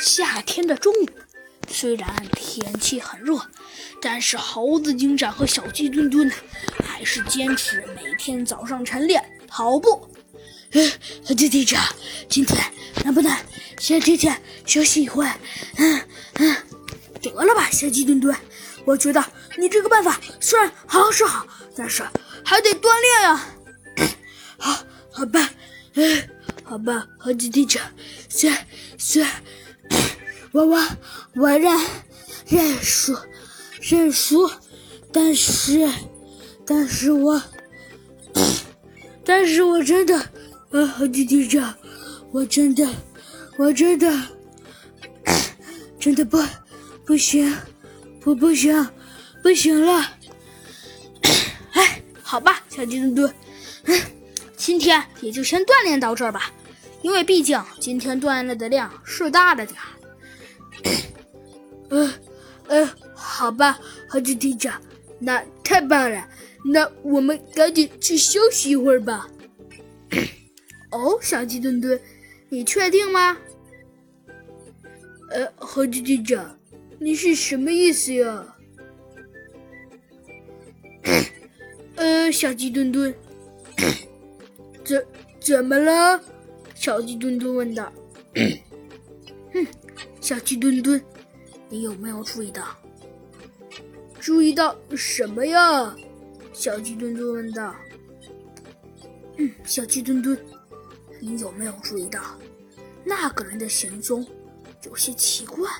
夏天的中午，虽然天气很热，但是猴子警长和小鸡墩墩还是坚持每天早上晨练跑步。呃，鸡警长，今天能不能先提前休息一会？嗯嗯，得了吧，小鸡墩墩，我觉得你这个办法虽然好是好，但是还得锻炼呀。好，好吧，嗯，好吧，猴子警长，先先。我我我认认输认输，但是但是我但是我真的啊，猴子警长，我真的我真的真的不不行，不不行不行了。哎，好吧，小鸡墩墩，今天也就先锻炼到这儿吧，因为毕竟今天锻炼的量是大了点儿。呃，呃，好吧，猴子警长，那太棒了，那我们赶紧去休息一会儿吧。哦，小鸡墩墩，你确定吗？呃，猴子警长，你是什么意思呀？呃，小鸡墩墩，怎怎么了？小鸡墩墩问道。哼，小鸡墩墩。你有没有注意到？注意到什么呀？小鸡墩墩问道。嗯，小鸡墩墩，你有没有注意到那个人的行踪有些奇怪？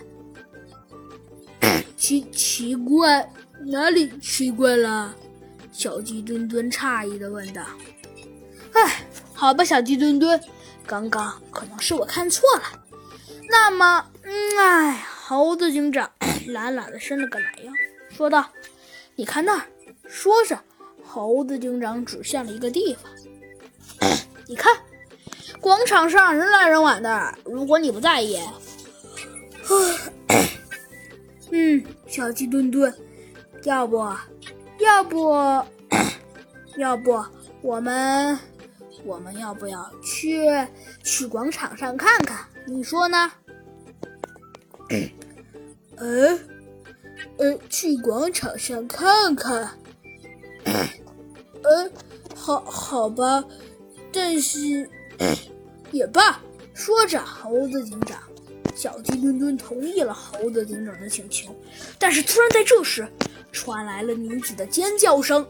奇奇怪？哪里奇怪了？小鸡墩墩诧异的问道。哎，好吧，小鸡墩墩，刚刚可能是我看错了。那么，嗯，哎呀。猴子警长懒懒的伸了个懒腰，说道：“你看那儿。”说着，猴子警长指向了一个地方。“你看，广场上人来人往的。如果你不在意，嗯，小鸡墩墩，要不，要不，要不，我们，我们要不要去去广场上看看？你说呢？” 嗯，呃，去广场上看看。呃，好好吧，但是也罢。说着，猴子警长、小鸡墩墩同意了猴子警长的请求。但是，突然在这时，传来了女子的尖叫声。